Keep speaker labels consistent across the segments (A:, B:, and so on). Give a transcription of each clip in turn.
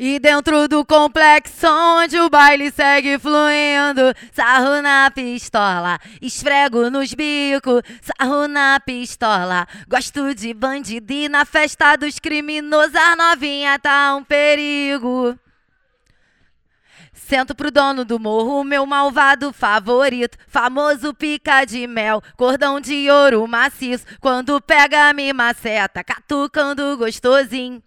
A: E dentro do complexo onde o baile segue fluindo, sarro na pistola, esfrego nos bicos, sarro na pistola. Gosto de bandido e na festa dos criminosos a novinha tá um perigo. Sento pro dono do morro, meu malvado favorito, famoso pica de mel, cordão de ouro maciço, quando pega me maceta, catucando gostosinho.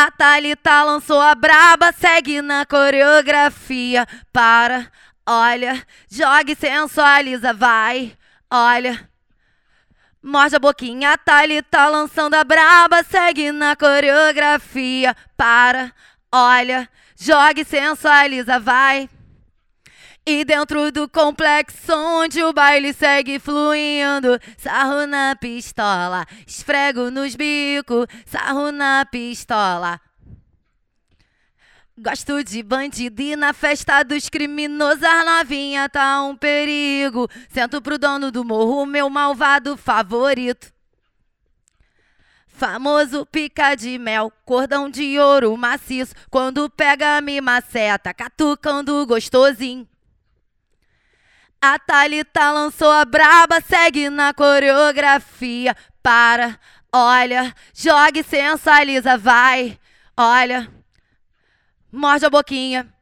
A: A Thalita lançou a braba, segue na coreografia. Para, olha, joga e sensualiza, vai, olha. Morde a boquinha, a Thalita lançando a braba, segue na coreografia. Para, olha, joga e sensualiza, vai. E dentro do complexo onde o baile segue fluindo, sarro na pistola, esfrego nos bicos, sarro na pistola. Gosto de bandido e na festa dos criminosos a novinha tá um perigo. Sento pro dono do morro, meu malvado favorito. Famoso pica de mel, cordão de ouro maciço. Quando pega, me maceta, catucando gostosinho. A Thalita lançou a braba, segue na coreografia. Para, olha, joga e sensualiza, vai, olha. Morde a boquinha.